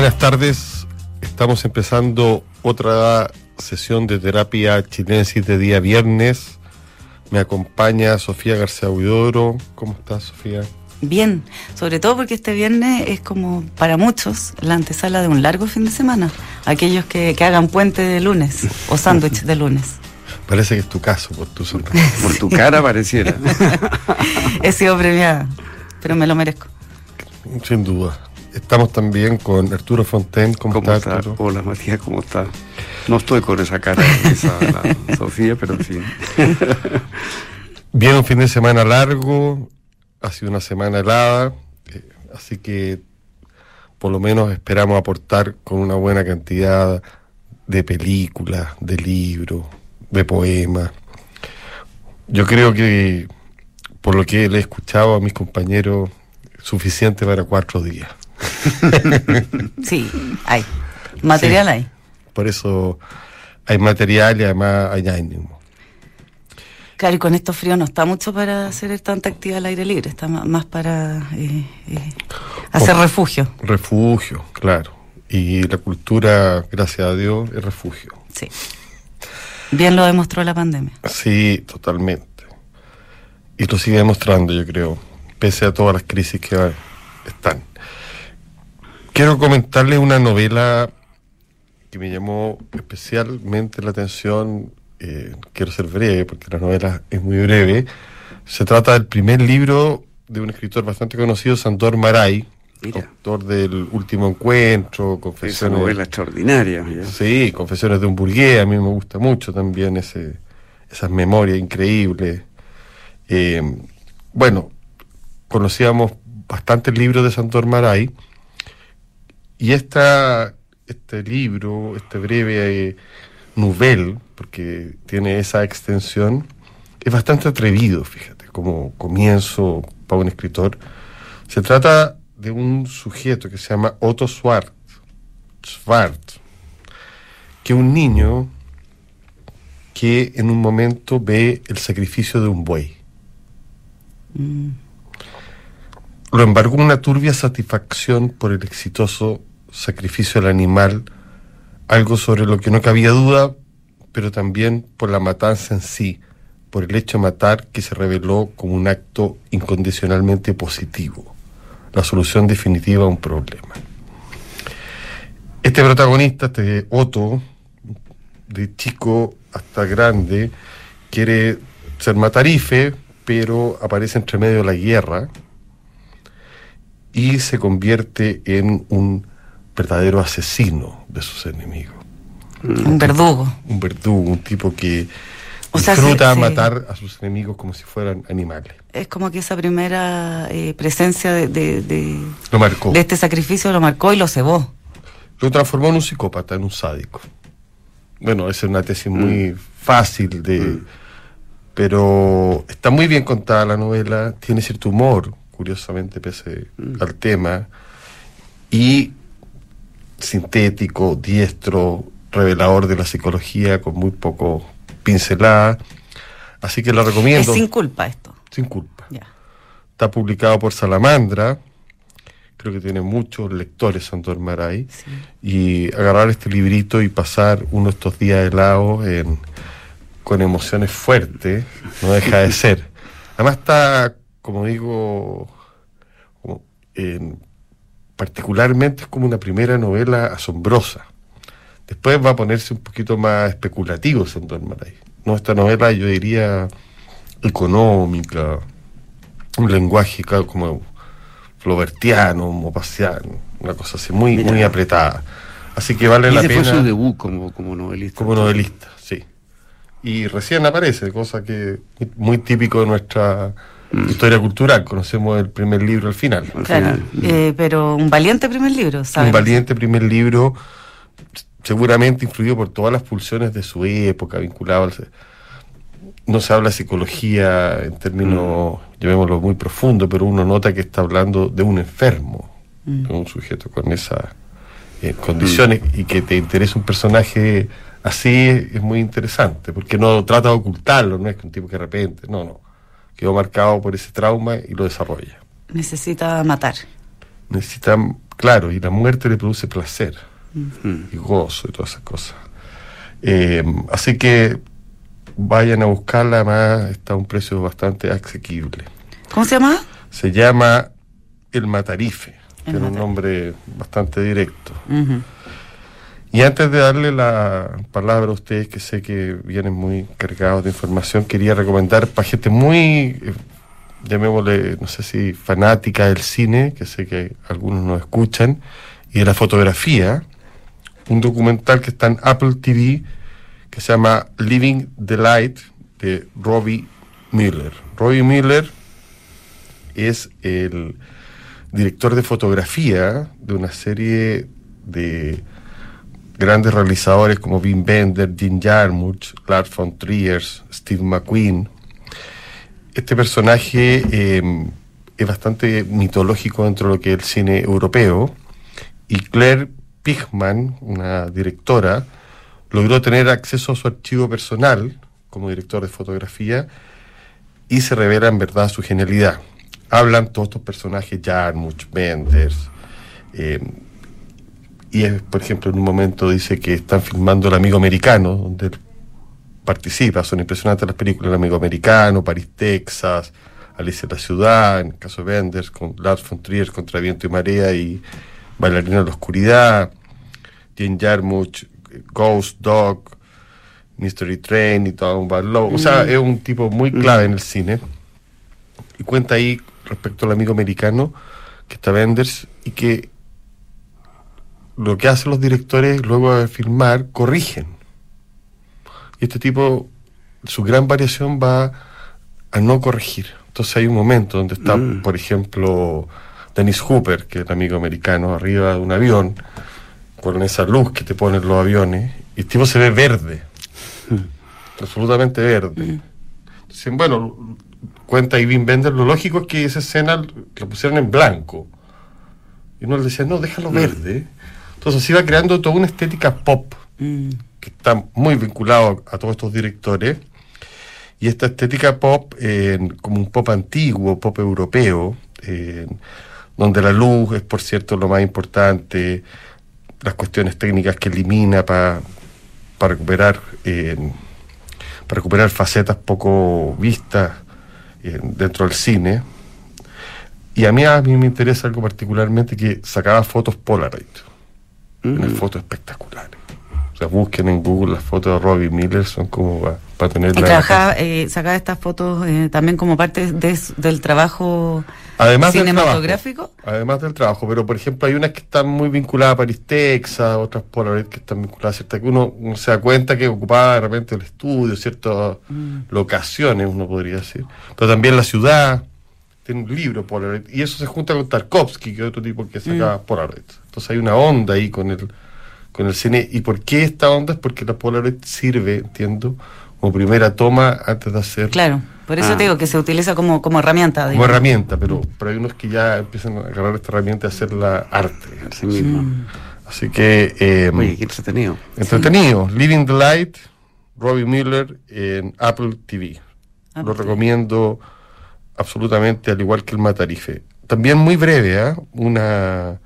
buenas tardes. Estamos empezando otra sesión de terapia chilensis de día viernes. Me acompaña Sofía García Huidoro. ¿Cómo estás, Sofía? Bien, sobre todo porque este viernes es como para muchos la antesala de un largo fin de semana. Aquellos que, que hagan puente de lunes o sándwich de lunes. Parece que es tu caso, por tu sonrisa. Por tu cara pareciera. He sido premiada, pero me lo merezco. Sin duda. Estamos también con Arturo Fonten. ¿Cómo, ¿Cómo estás, está? Arturo? Hola Matías, ¿cómo está? No estoy con esa cara de esa, la Sofía, pero en fin. Viene un fin de semana largo, ha sido una semana helada, eh, así que por lo menos esperamos aportar con una buena cantidad de películas, de libros, de poemas. Yo creo que, por lo que le he escuchado a mis compañeros, suficiente para cuatro días. Sí, hay. Material Sí. hay. Por eso hay material y además hay ánimo. Claro, y con estos fríos no está mucho para hacer tanta actividad al aire libre, está más para eh, eh, hacer Oh. refugio. Refugio, claro. Y la cultura, gracias a Dios, es refugio. Sí. Bien lo demostró la pandemia. Sí, totalmente. Y lo sigue demostrando, yo creo, pese a todas las crisis que están. Quiero comentarles una novela que me llamó especialmente la atención. eh, quiero ser breve, porque la novela es muy breve. Se trata del primer libro de un escritor bastante conocido, Sandor Maray, Mira. autor del Último Encuentro, Esa Confesiones. novela extraordinaria. ¿ya? Sí, Confesiones de un burgués, a mí me gusta mucho también ese, esas memorias increíbles. Eh, bueno, conocíamos bastantes libros de Santor Maray y esta, este libro, este breve eh, novel, porque tiene esa extensión, es bastante atrevido, fíjate, como comienzo para un escritor. Se trata de un sujeto que se llama Otto Schwartz, Schwartz que un niño que en un momento ve el sacrificio de un buey. Lo embargó una turbia satisfacción por el exitoso sacrificio del animal, algo sobre lo que no cabía duda, pero también por la matanza en sí, por el hecho de matar que se reveló como un acto incondicionalmente positivo, la solución definitiva a un problema. Este protagonista, este Otto, de chico hasta grande, quiere ser matarife, pero aparece entre medio la guerra y se convierte en un verdadero asesino de sus enemigos. Un verdugo. Un verdugo, un tipo que O disfruta matar a sus enemigos como si fueran animales. Es como que esa primera eh, presencia de, de, de- Lo marcó. de este sacrificio lo marcó y lo cebó. Lo transformó en un psicópata, en un sádico. Bueno, esa es una tesis muy fácil de... Pero está muy bien contada la novela, tiene cierto humor, curiosamente, pese al tema, y sintético, diestro, revelador de la psicología, con muy poco pincelada. Así que la Es recomiendo. sin culpa esto. sin culpa. Ya. Está publicado por Salamandra. Creo que tiene muchos lectores Santor Maray. Y agarrar este librito y pasar uno de estos días helados en, con emociones fuertes no deja de ser. Además está, como digo, en- particularmente es como una primera novela asombrosa. Después va a ponerse un poquito más especulativo Santor Maray. No, esta novela yo diría económica, un lenguaje claro, como flobertiano, mopasiano, una cosa así, muy, Mira. muy apretada. Así que vale Y la ese fue pena su debut como, como novelista. como novelista, sí. Y recién aparece, cosa que muy típico de nuestra historia cultural. Conocemos el primer libro al final. Al Claro. final. Eh, pero un valiente primer libro, ¿sabes? Un valiente primer libro, seguramente influido por todas las pulsiones de su época, vinculado al... No se habla de psicología en términos, llamémoslo, muy profundo, pero uno nota que está hablando de un enfermo, de un sujeto con esas eh, condiciones y que te interesa un personaje así es, es muy interesante, porque no trata de ocultarlo, no es que un tipo que de repente, no, no, quedó marcado por ese trauma y lo desarrolla. Necesita matar. Necesita claro, y la muerte le produce placer Mm. y gozo y todas esas cosas. Eh, así que vayan a buscarla, además está a un precio bastante asequible. ¿Cómo se llama? Se llama El Matarife, El tiene un nombre bastante directo. Y antes de darle la palabra a ustedes, que sé que vienen muy cargados de información, quería recomendar para gente muy, eh, llamémosle, no sé si fanática del cine, que sé que algunos nos escuchan, y de la fotografía, un documental que está en Apple TV, que se llama Living the Light, de Robbie Miller. Robbie Miller es el director de fotografía de una serie de grandes realizadores como Wim Bender, Jim Jarmusch, Lars von Trier, Steve McQueen. Este personaje eh, es bastante mitológico dentro de lo que es el cine europeo y Claire Pigman, una directora, logró tener acceso a su archivo personal como director de fotografía y se revela en verdad su genialidad. Hablan todos estos personajes, Jarmusch, Benders, eh, y es, por ejemplo, en un momento dice que están filmando El Amigo Americano, donde él participa. Son impresionantes las películas El Amigo Americano, París, Texas, Alicia en la Ciudad, en el caso de Benders, con Lars von Trier contra Viento y Marea y Bailarina en la Oscuridad, Jane Jarmusch, Ghost Dog, Mystery Train y todo un balón. O sea, es un tipo muy clave en el cine. Y cuenta ahí respecto al amigo americano que está Benders y que lo que hacen los directores luego de filmar, corrigen. Y este tipo, su gran variación va a no corregir. Entonces hay un momento donde está, Mm. por ejemplo, Dennis Hooper, que es el amigo americano, arriba de un avión, con esa luz que te ponen los aviones, y el tipo se ve verde, absolutamente verde. Entonces, bueno, cuenta Ivin Bender, lo lógico es que esa escena la pusieron en blanco. Y uno le decía, no, déjalo verde. Entonces se iba creando toda una estética pop Mm. que está muy vinculado a todos estos directores. Y esta estética pop, eh, como un pop antiguo, pop europeo, eh, donde la luz es, por cierto, lo más importante, las cuestiones técnicas que elimina para recuperar eh, recuperar facetas poco vistas dentro del cine. Y a mí, a mí me interesa algo particularmente que sacaba fotos Polaroid Mm. fotos espectaculares. O sea, busquen en Google las fotos de Robbie Miller, son como para tener Y trabajaba, eh, sacaba estas fotos eh, también como parte de del trabajo Además del cinematográfico. trabajo. Además del trabajo, pero por ejemplo hay unas que están muy vinculadas a París, Texas, otras Polaroid que están vinculadas a ciertas que uno, uno se da cuenta que ocupaba de repente el estudio, ciertas Mm. locaciones, uno podría decir. Pero también la ciudad, tiene un libro Polaroid, y eso se junta con Tarkovsky, que es otro tipo que sacaba Mm. Polaroid. Entonces hay una onda ahí con el, con el cine. ¿Y por qué esta onda? Es porque la Polaroid sirve, entiendo, como primera toma antes de hacer Claro, por eso Ah. te digo que se utiliza como, como herramienta. como herramienta, pero, pero hay unos que ya empiezan a agarrar esta herramienta y hacerla arte. Así mismo. Mm. Así que eh, Oye, qué entretenido. entretenido. Living the Light, Robbie Miller en Apple TV. Apple Lo TV. Absolutamente, al igual que el Matarife. También muy breve, ¿ah? Una,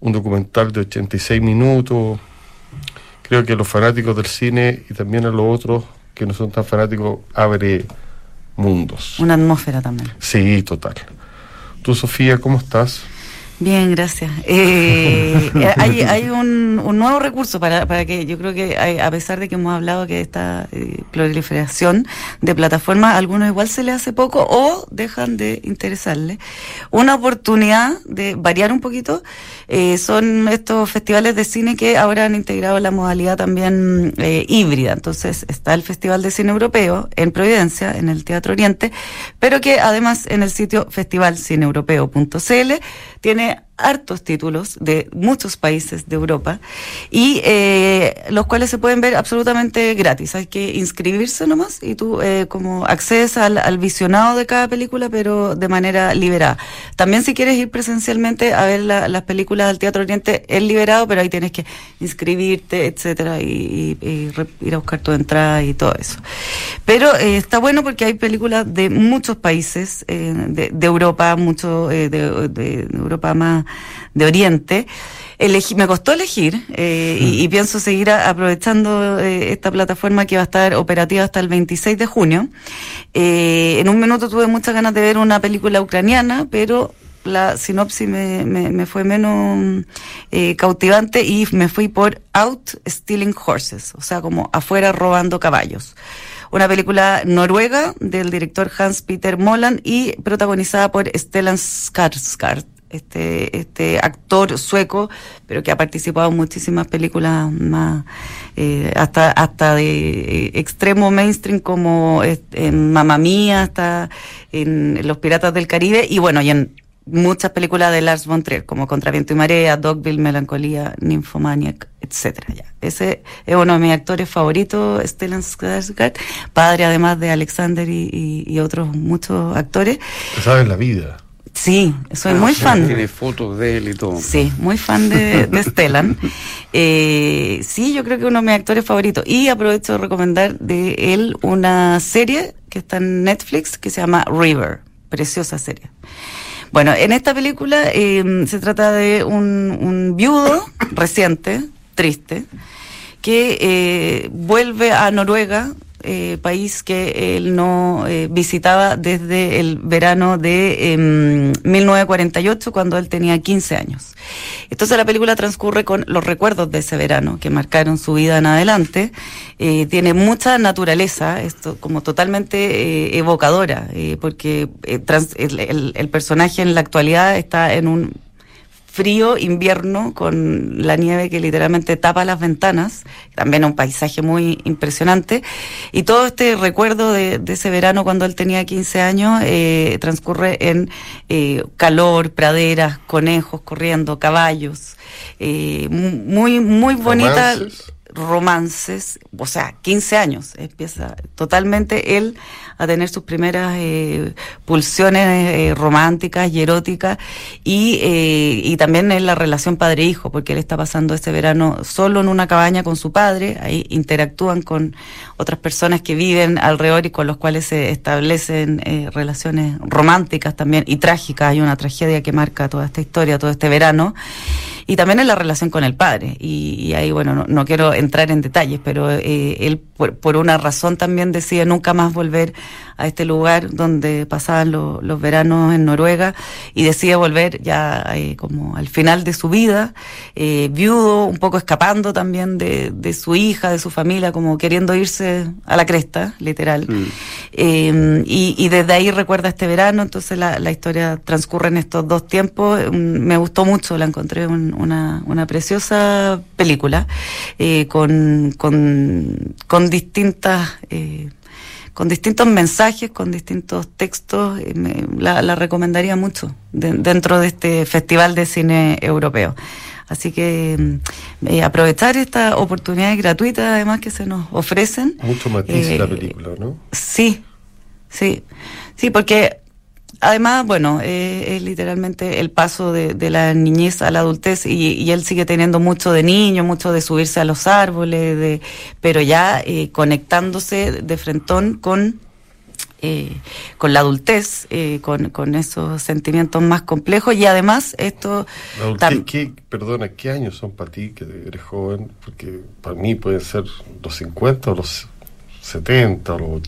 un documental de 86 minutos. Creo que a los fanáticos del cine y también a los otros que no son tan fanáticos abre mundos. Una atmósfera también. Sí, total. Tú, Sofía, ¿cómo estás? Bien, gracias. Eh, hay hay un, un nuevo recurso para, para que yo creo que hay- a pesar de que hemos hablado que esta eh, proliferación de plataformas, a algunos igual se les hace poco o dejan de interesarle. Una oportunidad de variar un poquito eh, son estos festivales de cine que ahora han integrado la modalidad también eh, híbrida. Entonces está el Festival de Cine Europeo en Providencia, en el Teatro Oriente, pero que además en el sitio festivalcineeuropeo.cl tiene ね hartos títulos de muchos países de Europa y eh, los cuales se pueden ver absolutamente gratis. Hay que inscribirse nomás y tú eh, como accedes al, visionado de cada película pero de manera liberada. También si quieres ir presencialmente a ver la- las películas del Teatro Oriente es liberado pero ahí tienes que inscribirte, etcétera y, y- ir a buscar tu entrada y todo eso. Pero eh, está bueno porque hay películas de muchos países eh, de, de Europa, mucho eh, de Europa más de Oriente. Elegí, me costó elegir eh, y, y, pienso seguir aprovechando eh, esta plataforma que va a estar operativa hasta el 26 de junio. Eh, en un minuto tuve muchas ganas de ver una película ucraniana, pero la sinopsis me, me, fue menos cautivante y me fui por Out Stealing Horses, o sea, como afuera robando caballos. Una película noruega del director Hans Peter Moland y protagonizada por Stellan Skarsgård, este, este actor sueco, pero que ha participado en muchísimas películas más, eh, hasta, hasta de eh, extremo mainstream como en Mamma Mía, hasta en Los Piratas del Caribe y bueno, y en muchas películas de Lars von Trier, como Contra Viento y Marea, Dogville, Melancolía, Nymphomaniac, etcétera. Ese es uno de mis actores favoritos, Stellan Skarsgård, padre además de Alexander y, otros muchos actores. Sabes la vida. Sí, soy ah, muy fan. Tiene fotos de él y todo. Sí, muy fan de, de Stellan. Eh, sí, yo creo que uno de mis actores favoritos. Y aprovecho de recomendar de él una serie que está en Netflix que se llama River. Preciosa serie. Bueno, en esta película eh, se trata de un, un viudo reciente, triste, que eh, vuelve a Noruega eh, país que él no eh, visitaba desde el verano de eh, 1948, cuando él tenía 15 años. Entonces la película transcurre con los recuerdos de ese verano que marcaron su vida en adelante. Eh, tiene mucha naturaleza, esto como totalmente eh, evocadora, porque el personaje en la actualidad está en un frío invierno con la nieve que literalmente tapa las ventanas, también un paisaje muy impresionante. Y todo este recuerdo de, de ese verano cuando él tenía 15 años eh, transcurre en eh, calor, praderas, conejos corriendo, caballos, eh, muy, muy bonita. Romances, o sea, 15 años, empieza totalmente él a tener sus primeras eh, pulsiones eh, románticas y eróticas y, eh, y también en la relación padre-hijo, porque él está pasando este verano solo en una cabaña con su padre, ahí interactúan con otras personas que viven alrededor y con los cuales se establecen eh, relaciones románticas también y trágicas, hay una tragedia que marca toda esta historia, todo este verano y también en la relación con el padre. Y, y ahí, bueno, no, no, quiero entrar en detalles, pero eh, él por, por, una razón también decide nunca más volver a este lugar donde pasaban lo, los veranos en Noruega y decide volver ya eh, como al final de su vida, eh, viudo, un poco escapando también de, de, su hija, de su familia, como queriendo irse a la cresta, literal. Mm. Eh, y, y, desde ahí recuerda este verano, entonces la, la, historia transcurre en estos dos tiempos. Me gustó mucho, la encontré un, una, una preciosa película eh, con, con, con distintas... Eh, con distintos mensajes, con distintos textos, eh, me, la, la, recomendaría mucho de, dentro de este Festival de Cine Europeo. Así que eh, aprovechar estas oportunidades gratuitas además que se nos ofrecen. Mucho matiz eh, la película, ¿no? Sí, sí, sí, porque además, bueno, eh, es literalmente el paso de, de, la niñez a la adultez y, y, él sigue teniendo mucho de niño, mucho de subirse a los árboles, de, pero ya eh, conectándose de frentón con eh, con la adultez, eh, con, con, esos sentimientos más complejos y además esto... Adultez, ¿qué, perdona, ¿qué años son para ti que eres joven? Porque para mí pueden ser los 50 o los 70 o los...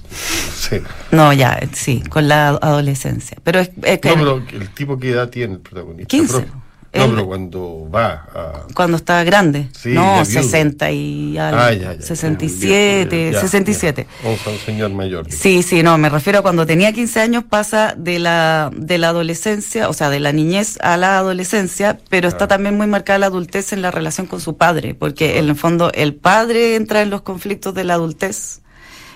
No, ya, sí, con la adolescencia. Pero es, es que... No, pero el tipo qué edad tiene el protagonista. 15. Pero, no, pero cuando va a... Cuando está grande. Sí, no, 60 y algo. Ah, ya, ya, 67, ya, 67. Vamos a un señor mayor. Sí, sí, no, me refiero a cuando tenía 15 años pasa de la, de la adolescencia, o sea, de la niñez a la adolescencia, pero está ah. también muy marcada la adultez en la relación con su padre, porque ah. en el fondo el padre entra en los conflictos de la adultez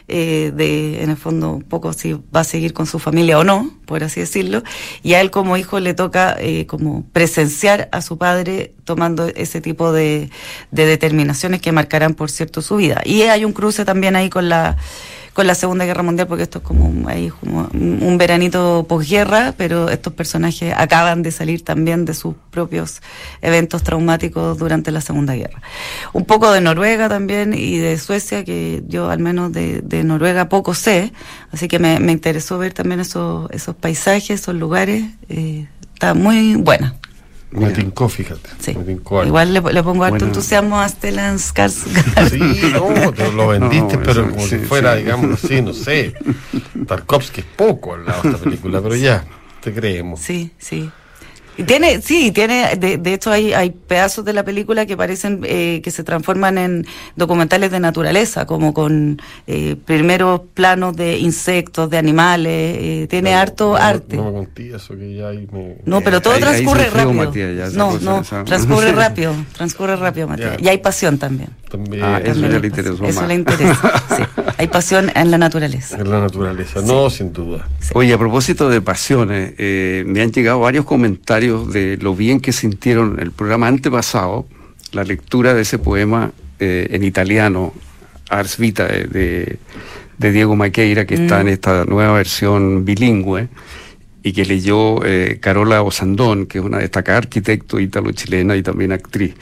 eh, de, en el fondo, un poco si va a seguir con su familia o no, por así decirlo, y a él como hijo le toca eh, como presenciar a su padre tomando ese tipo de, de determinaciones que marcarán, por cierto, su vida. Y hay un cruce también ahí con la con la Segunda Guerra Mundial, porque esto es como, ahí, como un veranito posguerra, pero estos personajes acaban de salir también de sus propios eventos traumáticos durante la Segunda Guerra. Un poco de Noruega también y de Suecia, que yo al menos de, Noruega poco sé, así que me, me, interesó ver también esos, esos paisajes, esos lugares. Eh, está muy buena. Me tincó, fíjate. Sí. Me tincó. Igual le, le pongo harto Bueno. entusiasmo a Stellan Skarsgård. Sí, no, te lo vendiste, No, pero eso, como sí, si fuera, sí. digamos así, no sé. Tarkovsky es poco al lado de esta película, pero ya, te creemos. Sí, sí. Y Tiene, sí, tiene, de, de hecho hay, hay pedazos de la película que parecen eh, que se transforman en documentales de naturaleza, como con eh, primeros planos de insectos, de animales, eh, tiene No, harto no, arte. No me conté eso, que ya ahí me... No, pero todo Ahí- ahí transcurre sufrió rápido. Matías ya no, cosa, no, esa- transcurre rápido, transcurre rápido, Matías. Ya. Y hay pasión también. También Ah, eso También ya le pasión. interesó Eso le interesa. sí. Hay pasión en la naturaleza. en la naturaleza, no, sin duda. Oye, a propósito de pasiones, eh, me han llegado varios comentarios de lo bien que sintieron el programa antepasado, la lectura de ese poema eh, en italiano, Ars Vita, de, de- de Diego Maqueira, que está Mm. en esta nueva versión bilingüe, y que leyó eh, Carola Osandón, que es una destacada arquitecto ítalo-chilena y también actriz.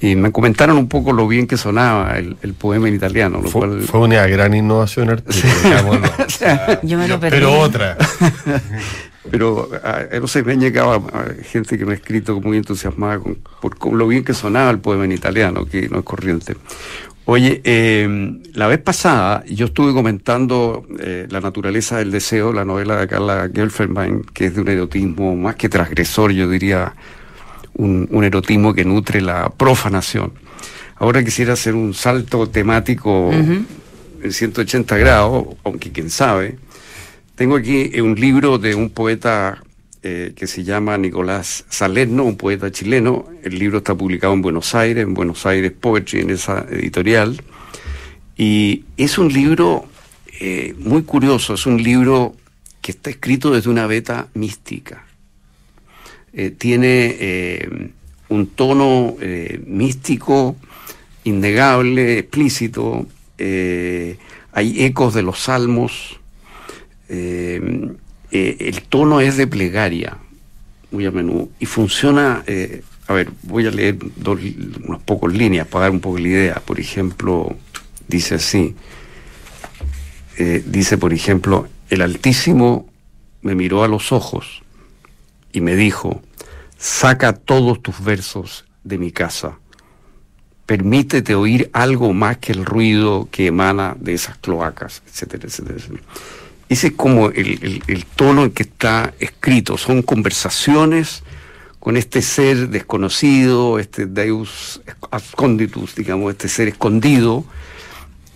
Y me comentaron un poco lo bien que sonaba el, el poema en italiano, lo Fue, cual... fue una gran innovación artística, digámoslo. O sea, Yo me lo perdí. pero otra. Pero, ah, no sé, me han llegado ah, gente que me ha escrito muy entusiasmada con, por con lo bien que sonaba el poema en italiano, que no es corriente. Oye, eh, la vez pasada yo estuve comentando eh, La naturaleza del deseo, la novela de Carla Gelfenbein, que es de un erotismo más que transgresor, yo diría, un, un erotismo que nutre la profanación. Ahora quisiera hacer un salto temático Ujú. en 180 grados, aunque quién sabe. Tengo aquí eh, un libro de un poeta eh, que se llama Nicolás Salerno, un poeta chileno. El libro está publicado en Buenos Aires, en Buenos Aires Poetry, en esa editorial. Y es un libro eh, muy curioso, es un libro que está escrito desde una beta mística. Tiene un tono místico, innegable, explícito. hay ecos de los salmos. Eh, eh, el tono es de plegaria, muy a menudo. Y funciona, eh, a ver, voy a leer unas pocas líneas para dar un poco la idea. Por ejemplo, dice así. dice, por ejemplo, el Altísimo me miró a los ojos y me dijo, saca todos tus versos de mi casa. Permítete oír algo más que el ruido que emana de esas cloacas, etcétera, etcétera. etcétera. Ese es como el, tono en que está escrito. Son conversaciones con este ser desconocido, este Deus absconditus, digamos, este ser escondido,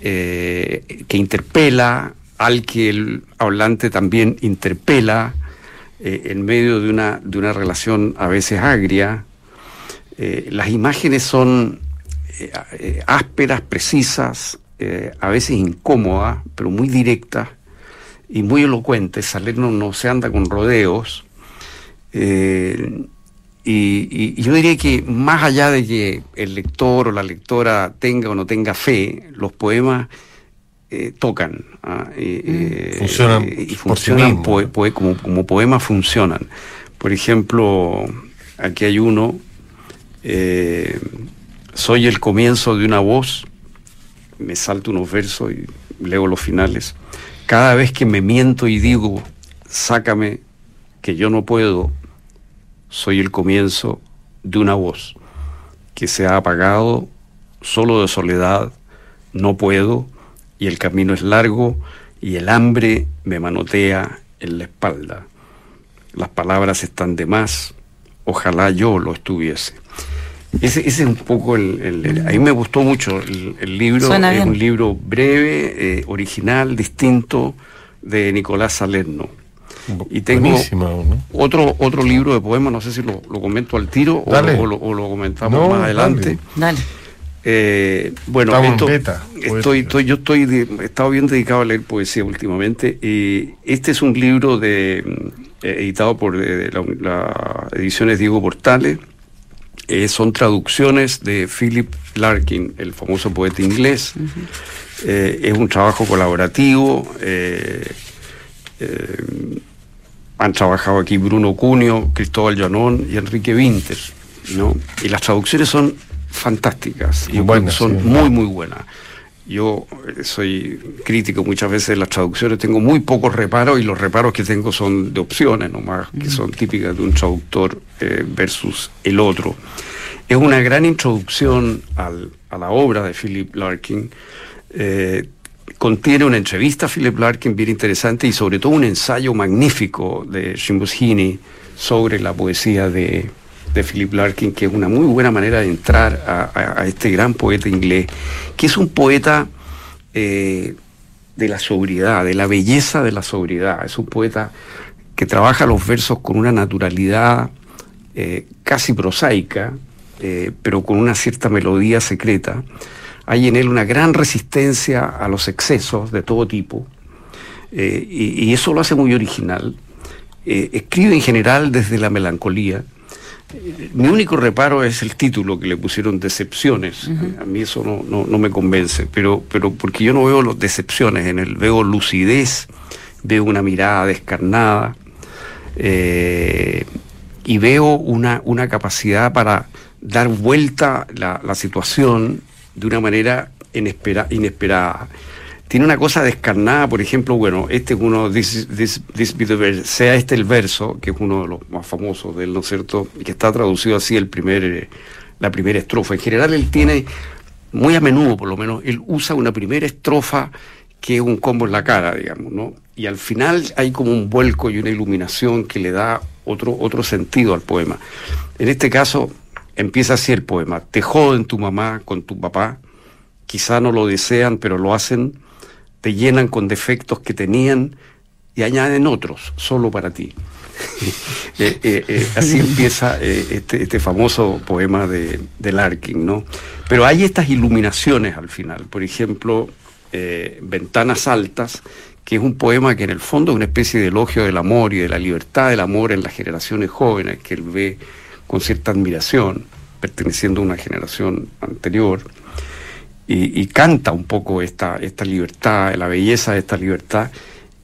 eh, que interpela, al que el hablante también interpela, eh, en medio de una, de una relación a veces agria. Eh, las imágenes son ásperas, precisas, a veces incómodas, pero muy directas y muy elocuentes. Salerno no se anda con rodeos. Eh, y, y- y yo diría que más allá de que el lector o la lectora tenga o no tenga fe, los poemas eh, tocan ah, eh, Funcionan eh, y por sí funcionan como, como poemas funcionan. Por ejemplo, aquí hay uno, soy el comienzo de una voz, me salto unos versos y leo los finales. Cada vez que me miento y digo, sácame, que yo no puedo, soy el comienzo de una voz que se ha apagado solo de soledad, no puedo, y el camino es largo, y el hambre me manotea en la espalda. Las palabras están de más, ojalá yo lo estuviese. Ese, ese es un poco el, el- el- A mí me gustó mucho el, el libro. Suena es bien. un libro breve, eh, original, distinto, de Nicolás Salerno. Y tengo otro, otro libro de poemas, no sé si lo, lo comento al tiro o, lo, o lo comentamos No, más adelante. dale. Dale. Eh, bueno, esto- beta, estoy, estoy- yo estoy de- he estado bien dedicado a leer poesía últimamente. Y este es un libro de, eh, editado por la, la ediciones Diego Portales. Eh, son traducciones de Philip Larkin, el famoso poeta inglés. Eh, es un trabajo colaborativo. eh, eh, han trabajado aquí Bruno Cunio, Cristóbal Llanón y Enrique Winter, ¿no? Y las traducciones son fantásticas, y Buenas, son sí. muy, muy buenas. Yo eh, soy crítico muchas veces de las traducciones, tengo muy pocos reparos y los reparos que tengo son de opciones nomás, que son típicas de un traductor eh, versus el otro. Es una gran introducción al, a la obra de Philip Larkin. Eh, contiene una entrevista a Philip Larkin bien interesante y sobre todo un ensayo magnífico de Shimbus sobre la poesía de, de Philip Larkin, que es una muy buena manera de entrar a, este gran poeta inglés, que es un poeta eh, de la sobriedad, de la belleza de la sobriedad. Es un poeta que trabaja los versos con una naturalidad eh, casi prosaica, eh, pero con una cierta melodía secreta. Hay en él una gran resistencia a los excesos de todo tipo, y, y, eso lo hace muy original. escribe en general desde la melancolía, mi único reparo es el título que le pusieron Decepciones. A mí eso no, no, me convence, pero, pero porque yo no veo los decepciones en él, veo lucidez, veo una mirada descarnada eh, y veo una, una capacidad para dar vuelta la, la situación de una manera inesperada tiene una cosa descarnada, por ejemplo, bueno, este es uno, this, sea este el verso, que es uno de los más famosos de él, ¿no es cierto? Que está traducido así el primer, eh, la primera estrofa. En general él tiene, muy a menudo por lo menos, él usa una primera estrofa que es un combo en la cara, digamos, ¿no? Y al final hay como un vuelco y una iluminación que le da otro, otro sentido al poema. En este caso, empieza así el poema. Te joden tu mamá con tu papá, quizá no lo desean, pero lo hacen te llenan con defectos que tenían y añaden otros solo para ti. Eh, eh, eh, así empieza este, este, famoso poema de, de, Larkin, ¿no? Pero hay estas iluminaciones al final, por ejemplo, Ventanas Altas, que es un poema que en el fondo es una especie de elogio del amor y de la libertad del amor en las generaciones jóvenes, que él ve con cierta admiración, perteneciendo a una generación anterior y, canta un poco esta, esta libertad, la belleza de esta libertad,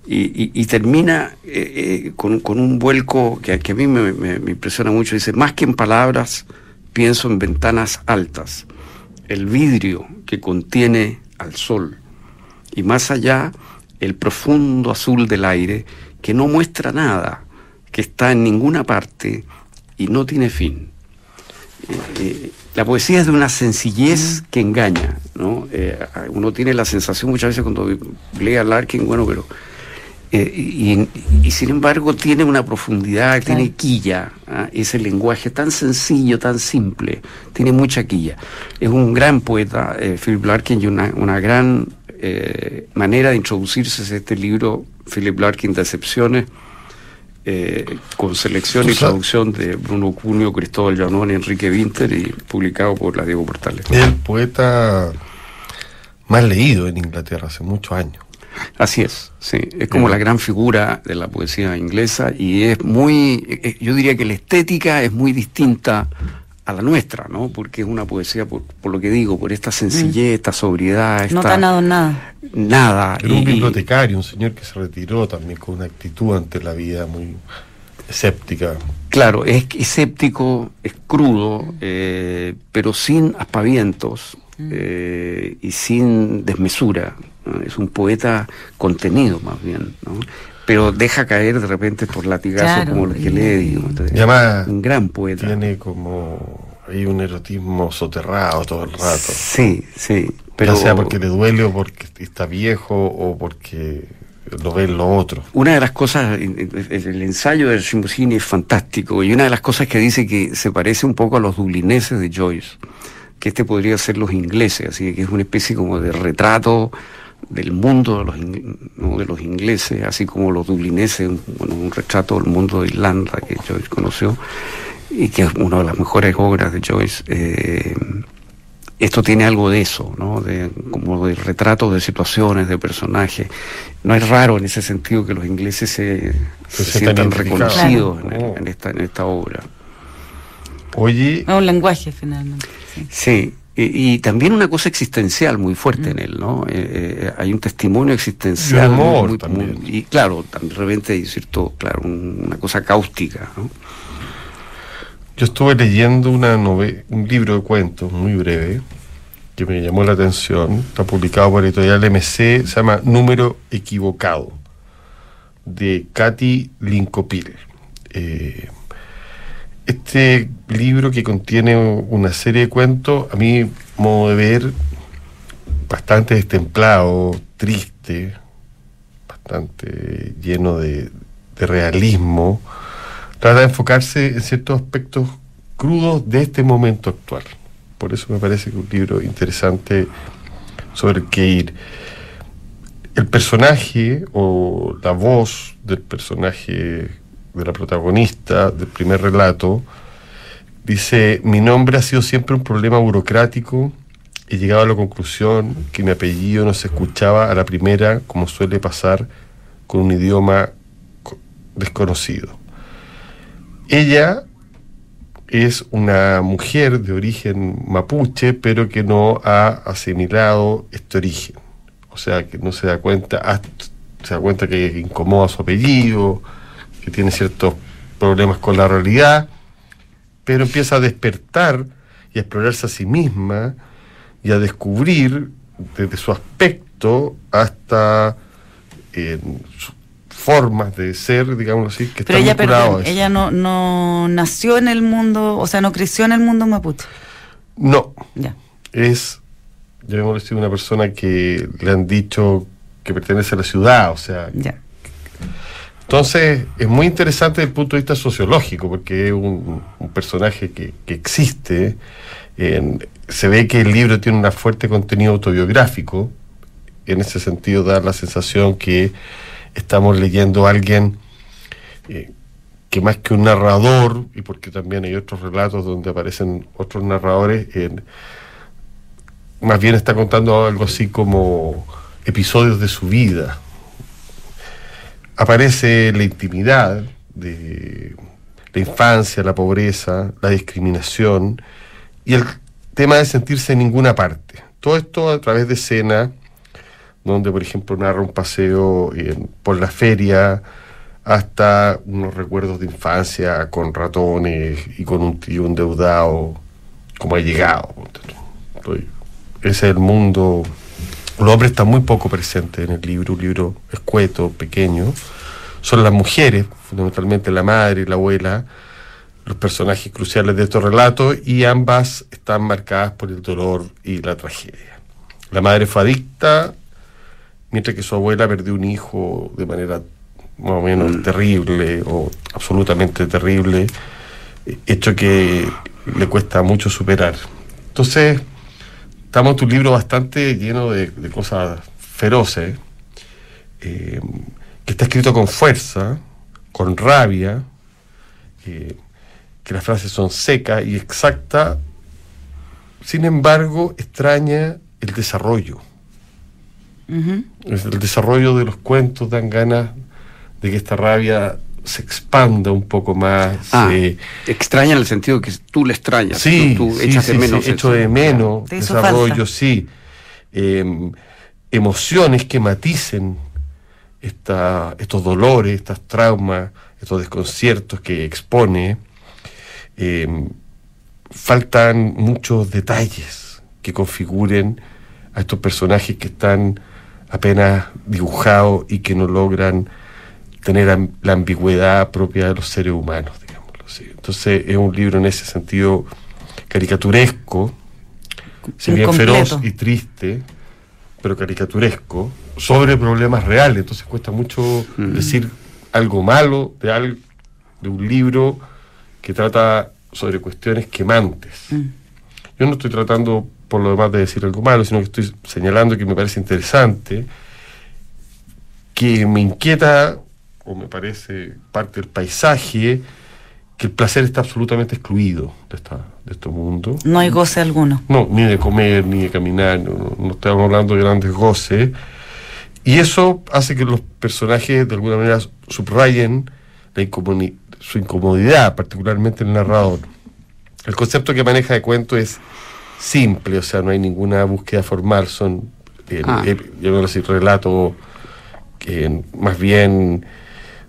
y, termina eh, eh, con, un vuelco que, a mí me, impresiona mucho. Dice, más que en palabras, pienso en ventanas altas, el vidrio que contiene al sol, y más allá el profundo azul del aire que no muestra nada, que está en ninguna parte y no tiene fin. Eh, la poesía es de una sencillez que engaña, ¿no? Eh, uno tiene la sensación muchas veces cuando lee a Larkin, bueno, pero... Eh, y, sin embargo tiene una profundidad, tiene quilla, ¿ah? ese lenguaje tan sencillo, tan simple, tiene mucha quilla. Es un gran poeta, eh, Philip Larkin, y una, una gran manera de introducirse a este libro, Philip Larkin, Decepciones, eh, con selección y traducción de Bruno Cunio, Cristóbal Llanón y Enrique Winter y publicado por la Diego Portales. Es el poeta más leído en Inglaterra hace muchos años. Así es, sí, es como la gran figura de la poesía inglesa y es muy, eh, yo diría que la estética es muy distinta a la nuestra, ¿no? Porque es una poesía, por, lo que digo, por esta sencillez, mm. esta sobriedad. Esta, no tan nada. Nada. Era un bibliotecario, un señor que se retiró también con una actitud ante la vida muy escéptica. Claro, es escéptico, es crudo, eh, pero sin aspavientos mm. eh, y sin desmesura. Es un poeta contenido más bien, ¿no? Pero deja caer de repente por latigazos como los que un gran poeta. Tiene como hay un erotismo soterrado todo el rato. Sí, sí. Pero, sea porque le duele o porque está viejo o porque lo ve en lo otro. Una de las cosas, el ensayo de Shimbusini es fantástico y una de las cosas que dice que se parece un poco a los dublineses de Joyce, que este podría ser los ingleses, así que es una especie como de retrato del mundo de los, de los ingleses, así como los dublineses, bueno, un retrato del mundo de Irlanda que Joyce conoció y que es una de las mejores obras de Joyce. Eh, esto tiene algo de eso, ¿no? De, como de retratos de situaciones, de personajes. No es raro en ese sentido que los ingleses se, sientan reconocidos en, esta, en esta obra. Oye. Es un lenguaje finalmente. sí. Y, también una cosa existencial muy fuerte en él, ¿no? Eh, eh, hay un testimonio existencial. amor también. y claro, de repente hay cierto, claro, una cosa cáustica, ¿no? Yo estuve leyendo una un libro de cuentos muy breve que me llamó la atención, está publicado por editorial MC, se llama Número Equivocado, de Katy Linkopil. Eh, este libro que contiene una serie de cuentos, a mi modo de ver, bastante destemplado, triste, bastante lleno de, de realismo, trata de enfocarse en ciertos aspectos crudos de este momento actual. Por eso me parece que es un libro interesante sobre el que ir. El personaje o la voz del personaje de la protagonista del primer relato dice, mi nombre ha sido siempre un problema burocrático, he llegado a la conclusión que mi apellido no se escuchaba a la primera como suele pasar con un idioma desconocido. Ella es una mujer de origen mapuche, pero que no ha asimilado este origen. O sea, que no se da cuenta, se da cuenta que incomoda su apellido, que tiene ciertos problemas con la realidad, pero empieza a despertar y a explorarse a sí misma y a descubrir desde su aspecto hasta eh, su, formas de ser, digamos así, que Pero están ella, ella no, no nació en el mundo, o sea, no creció en el mundo mapuche. No. Ya. Es, llamémoslo así, una persona que le han dicho que pertenece a la ciudad, o sea. Ya. Entonces, es muy interesante desde el punto de vista sociológico, porque es un, personaje que, existe. se ve que el libro tiene un fuerte contenido autobiográfico. En ese sentido, da la sensación que estamos leyendo a alguien eh, que más que un narrador, y porque también hay otros relatos donde aparecen otros narradores, más bien está contando algo así como episodios de su vida. Aparece la intimidad de la infancia, la pobreza, la discriminación y el tema de sentirse en ninguna parte. Todo esto a través de escenas donde por ejemplo narra un paseo por la feria hasta unos recuerdos de infancia con ratones y con un tío endeudado, como ha llegado. Ese es el mundo. Los hombres están muy poco presentes en el libro, un libro escueto, pequeño. Son las mujeres, fundamentalmente la madre y la abuela, los personajes cruciales de estos relatos, y ambas están marcadas por el dolor y la tragedia. La madre fue adicta mientras que su abuela perdió un hijo de manera más o menos mm. terrible o absolutamente terrible, hecho que le cuesta mucho superar. Entonces, estamos en un libro bastante lleno de, cosas feroces, eh, que está escrito con fuerza, con rabia, eh, que las frases son secas y exactas, sin embargo, extraña el desarrollo. El desarrollo de los cuentos dan ganas de que esta rabia se expanda un poco más. Ah, eh, extraña en el sentido que tú le extrañas. Sí, tú, echas de menos. echo de menos desarrollo, sí. Em, emociones que maticen esta, estos dolores, estas traumas, estos desconciertos que expone. Em, faltan muchos detalles que configuren a estos personajes que están apenas dibujado y que no logran tener la ambigüedad propia de los seres humanos, digámoslo así. Entonces es un libro en ese sentido caricaturesco, si bien feroz y triste, pero caricaturesco, sobre problemas reales. Entonces cuesta mucho mm. decir algo malo de, algo, de un libro que trata sobre cuestiones quemantes. Mm. Yo no estoy tratando por lo demás de decir algo malo, sino que estoy señalando que me parece interesante, que me inquieta, o me parece parte del paisaje, que el placer está absolutamente excluido de, esta, de este mundo. No hay goce alguno. No, ni de comer, ni de caminar, no, estamos hablando de grandes goces. Y eso hace que los personajes de alguna manera subrayen su incomodidad, particularmente el narrador. El concepto que maneja de cuento es simple, o sea, no hay ninguna búsqueda formal, son, eh, ah. eh, relatos que más bien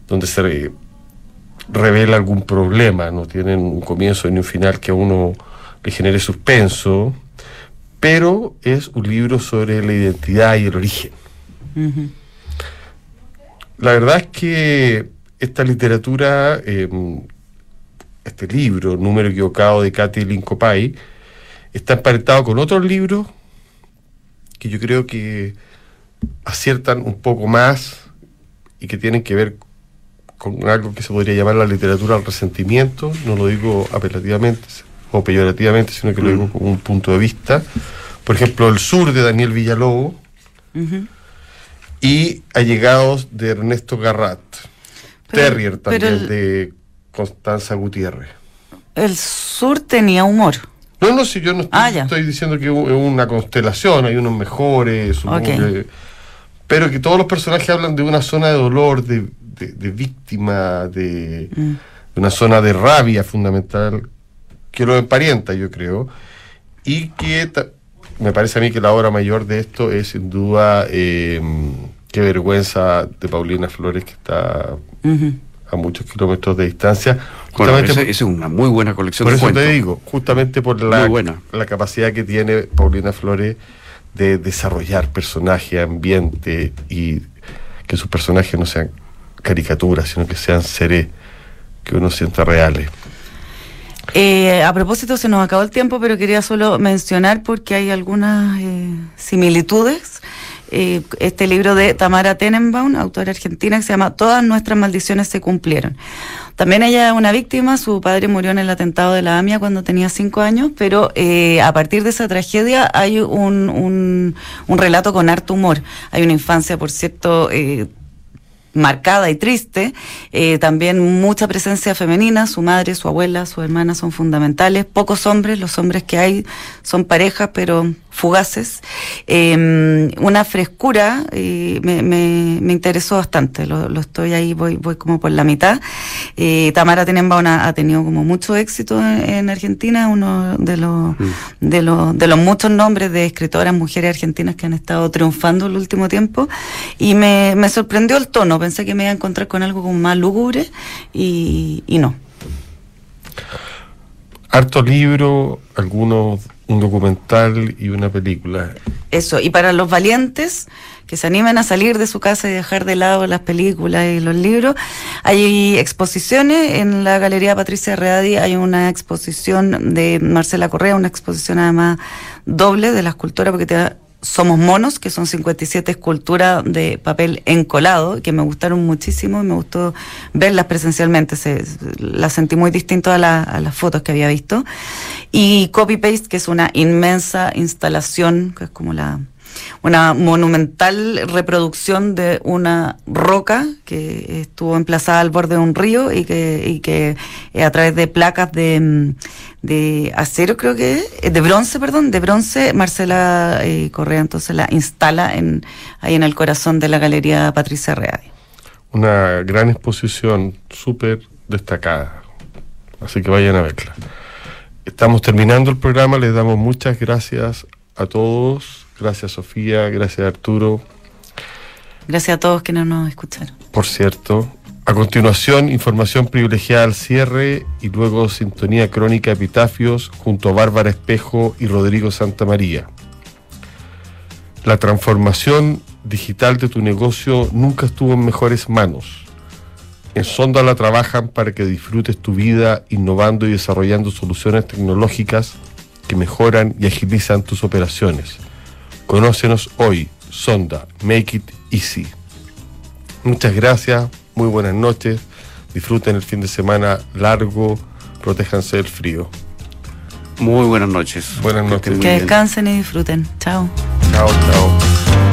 donde se revela algún problema, no tienen un comienzo ni un final que a uno le genere suspenso, pero es un libro sobre la identidad y el origen. La verdad es que esta literatura, em, este libro, Número Equivocado de Katy Lincopay, está emparentado con otros libros que yo creo que aciertan un poco más y que tienen que ver con algo que se podría llamar la literatura del resentimiento, no lo digo apelativamente o peyorativamente, sino que lo digo con un punto de vista. Por ejemplo, El Sur de Daniel Villalobos y Allegados de Ernesto Garrat. Terrier también de Constanza Gutiérrez. El Sur tenía humor. No, no, si yo no estoy, ah, diciendo que es una constelación, hay unos mejores, pero que todos los personajes hablan de una zona de dolor, de, de, víctima, de, mm. una zona de rabia fundamental, que lo emparenta, yo creo, y que me parece a mí que la obra mayor de esto es sin duda eh, Qué vergüenza de Paulina Flores, que está a muchos kilómetros de distancia. Justamente esa, es una muy buena colección por eso te digo, justamente por la, la capacidad que tiene Paulina Flores de desarrollar personaje, ambiente y que sus personajes no sean caricaturas, sino que sean seres que uno sienta reales. Eh, a propósito, se nos acabó el tiempo, pero quería solo mencionar porque hay algunas eh, similitudes. Eh, este libro de Tamara Tenenbaum, autora argentina, que se llama Todas nuestras maldiciones se cumplieron. También ella es una víctima, su padre murió en el atentado de la AMIA cuando tenía cinco años, pero a partir de esa tragedia hay un, un, relato con harto humor. Hay una infancia, por cierto, marcada y triste, eh, también mucha presencia femenina, su madre, su abuela, su hermana son fundamentales, pocos hombres, los hombres que hay son parejas, pero fugaces, em, una frescura, y me, me, interesó bastante, lo, estoy ahí, voy, voy como por la mitad. Eh, Tamara Tenenbaum ha, tenido como mucho éxito en, Argentina, uno de los, mm. de, los, de los muchos nombres de escritoras mujeres argentinas que han estado triunfando el último tiempo, y me, me sorprendió el tono, pensé que me iba a encontrar con algo como más lúgubre, y, y no. Harto libro, algunos un documental y una película. Eso, y para los valientes que se animen a salir de su casa y dejar de lado las películas y los libros, hay exposiciones en la Galería Patricia Readi, hay una exposición de Marcela Correa, una exposición además doble de la escultura, porque te somos Monos, que son 57 esculturas de papel encolado, que me gustaron muchísimo y me gustó verlas presencialmente. Se, las sentí muy distinto a, las fotos que había visto. Y Copy Paste, que es una inmensa instalación, que es como la una monumental reproducción de una roca que estuvo emplazada al borde de un río y que, y que eh, a través de placas de, de acero, creo que es, de bronce, perdón, de bronce, Marcela eh, Correa entonces la instala en, ahí en el corazón de la Galería Patricia Real. Una gran exposición, súper destacada, así que vayan a verla. Estamos terminando el programa, les damos muchas gracias a todos Gracias Sofía, gracias Arturo. Gracias a todos que no nos escucharon. Por cierto, a continuación, información privilegiada al cierre y luego sintonía crónica epitafios junto a Bárbara Espejo y Rodrigo Santa María. La transformación digital de tu negocio nunca estuvo en mejores manos. En Sonda la trabajan para que disfrutes tu vida innovando y desarrollando soluciones tecnológicas que mejoran y agilizan tus operaciones Conócenos hoy, Sonda, Make It Easy. Muchas gracias, muy buenas noches, disfruten el fin de semana largo, protéjanse del frío. Muy buenas noches. Buenas noches. Que descansen y disfruten. Chao. Chao, chao.